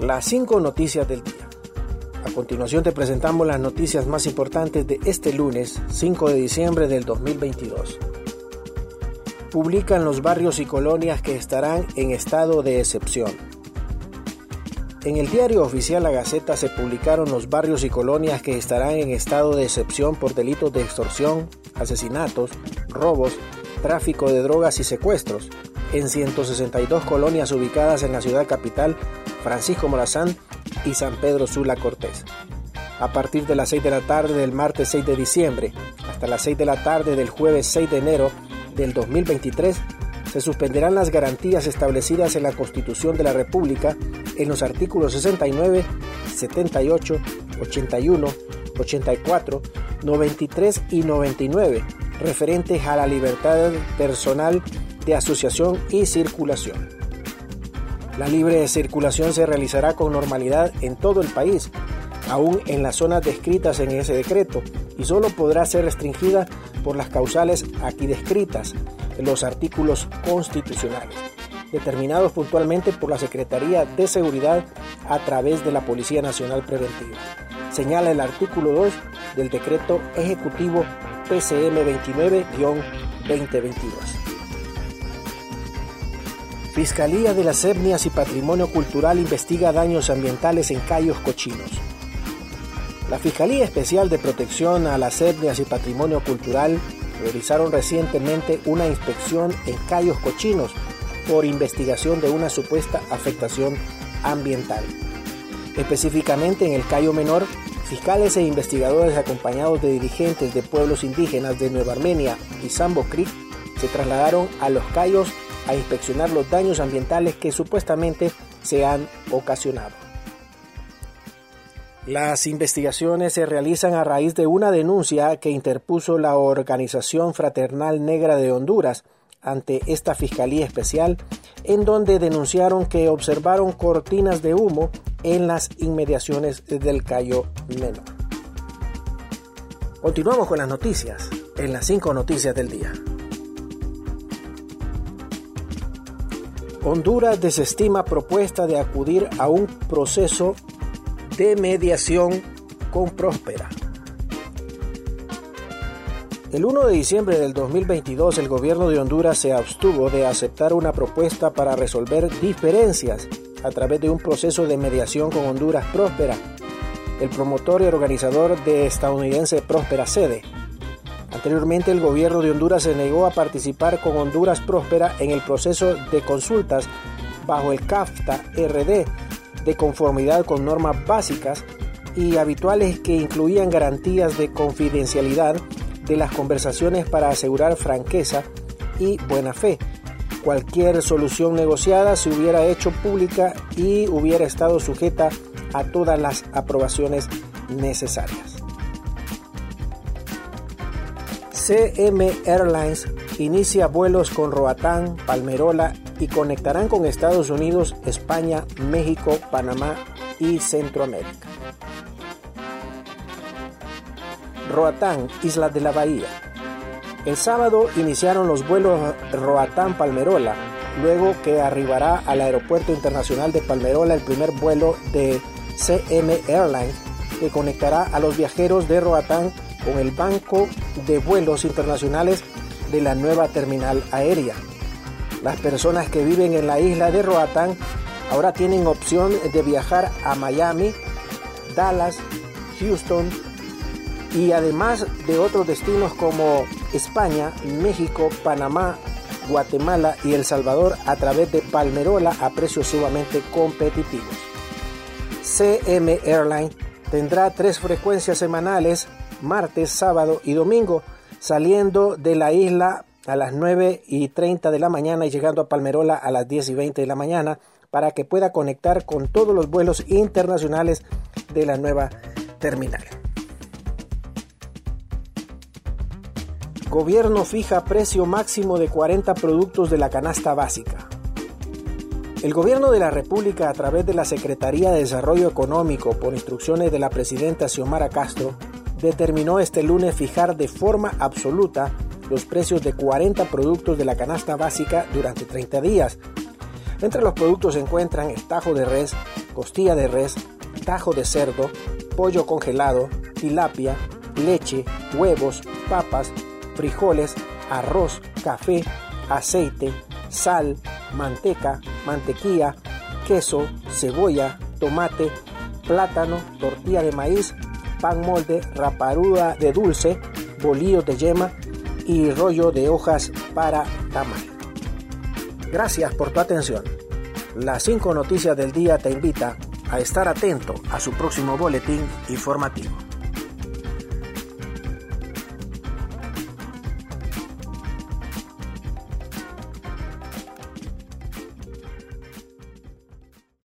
Las cinco noticias del día. A continuación te presentamos las noticias más importantes de este lunes 5 de diciembre del 2022. Publican los barrios y colonias que estarán en estado de excepción. En el diario oficial La Gaceta se publicaron los barrios y colonias que estarán en estado de excepción por delitos de extorsión, asesinatos, robos, tráfico de drogas y secuestros, en 162 colonias ubicadas en la ciudad capital, Francisco Morazán y San Pedro Sula Cortés. A partir de las 6 de la tarde del martes 6 de diciembre hasta las 6 de la tarde del jueves 6 de enero del 2023, se suspenderán las garantías establecidas en la Constitución de la República en los artículos 69, 78, 81, 84, 93 y 99, referentes a la libertad personal de asociación y circulación. La libre circulación se realizará con normalidad en todo el país, aún en las zonas descritas en ese decreto, y solo podrá ser restringida por las causales aquí descritas en los artículos constitucionales, determinados puntualmente por la Secretaría de Seguridad a través de la Policía Nacional Preventiva. Señala el artículo 2 del decreto ejecutivo PCM 29-2022. Fiscalía de las Etnias y Patrimonio Cultural investiga daños ambientales en Cayos Cochinos. La Fiscalía Especial de Protección a las Etnias y Patrimonio Cultural realizaron recientemente una inspección en Cayos Cochinos por investigación de una supuesta afectación ambiental. Específicamente en el Cayo Menor, fiscales e investigadores acompañados de dirigentes de pueblos indígenas de Nueva Armenia y Sambo Creek se trasladaron a los Cayos a inspeccionar los daños ambientales que supuestamente se han ocasionado. Las investigaciones se realizan a raíz de una denuncia que interpuso la Organización Fraternal Negra de Honduras ante esta Fiscalía Especial, en donde denunciaron que observaron cortinas de humo en las inmediaciones del Cayo Menor. Continuamos con las noticias, en las cinco noticias del día. Honduras desestima propuesta de acudir a un proceso de mediación con Próspera. El 1 de diciembre del 2022 el gobierno de Honduras se abstuvo de aceptar una propuesta para resolver diferencias a través de un proceso de mediación con Honduras Próspera, el promotor y organizador de estadounidense Próspera Sede. Anteriormente, el gobierno de Honduras se negó a participar con Honduras Próspera en el proceso de consultas bajo el CAFTA RD de conformidad con normas básicas y habituales que incluían garantías de confidencialidad de las conversaciones para asegurar franqueza y buena fe. Cualquier solución negociada se hubiera hecho pública y hubiera estado sujeta a todas las aprobaciones necesarias. CM Airlines inicia vuelos con Roatán, Palmerola y conectarán con Estados Unidos, España, México, Panamá y Centroamérica. Roatán, Isla de la Bahía. El sábado iniciaron los vuelos Roatán-Palmerola, luego que arribará al Aeropuerto Internacional de Palmerola el primer vuelo de CM Airlines que conectará a los viajeros de Roatán con el Banco de Vuelos Internacionales de la nueva terminal aérea. Las personas que viven en la isla de Roatán ahora tienen opción de viajar a Miami, Dallas, Houston y además de otros destinos como España, México, Panamá, Guatemala y El Salvador a través de Palmerola a precios sumamente competitivos. CM Airline tendrá tres frecuencias semanales martes, sábado y domingo, saliendo de la isla a las 9 y 30 de la mañana y llegando a Palmerola a las 10 y 20 de la mañana para que pueda conectar con todos los vuelos internacionales de la nueva terminal. Gobierno fija precio máximo de 40 productos de la canasta básica. El Gobierno de la República, a través de la Secretaría de Desarrollo Económico, por instrucciones de la presidenta Xiomara Castro, determinó este lunes fijar de forma absoluta los precios de 40 productos de la canasta básica durante 30 días. Entre los productos se encuentran estajo de res, costilla de res, tajo de cerdo, pollo congelado, tilapia, leche, huevos, papas, frijoles, arroz, café, aceite, sal, manteca, mantequilla, queso, cebolla, tomate, plátano, tortilla de maíz, pan molde, raparuda de dulce, bolillos de yema y rollo de hojas para tamal. Gracias por tu atención. Las cinco noticias del día te invita a estar atento a su próximo boletín informativo.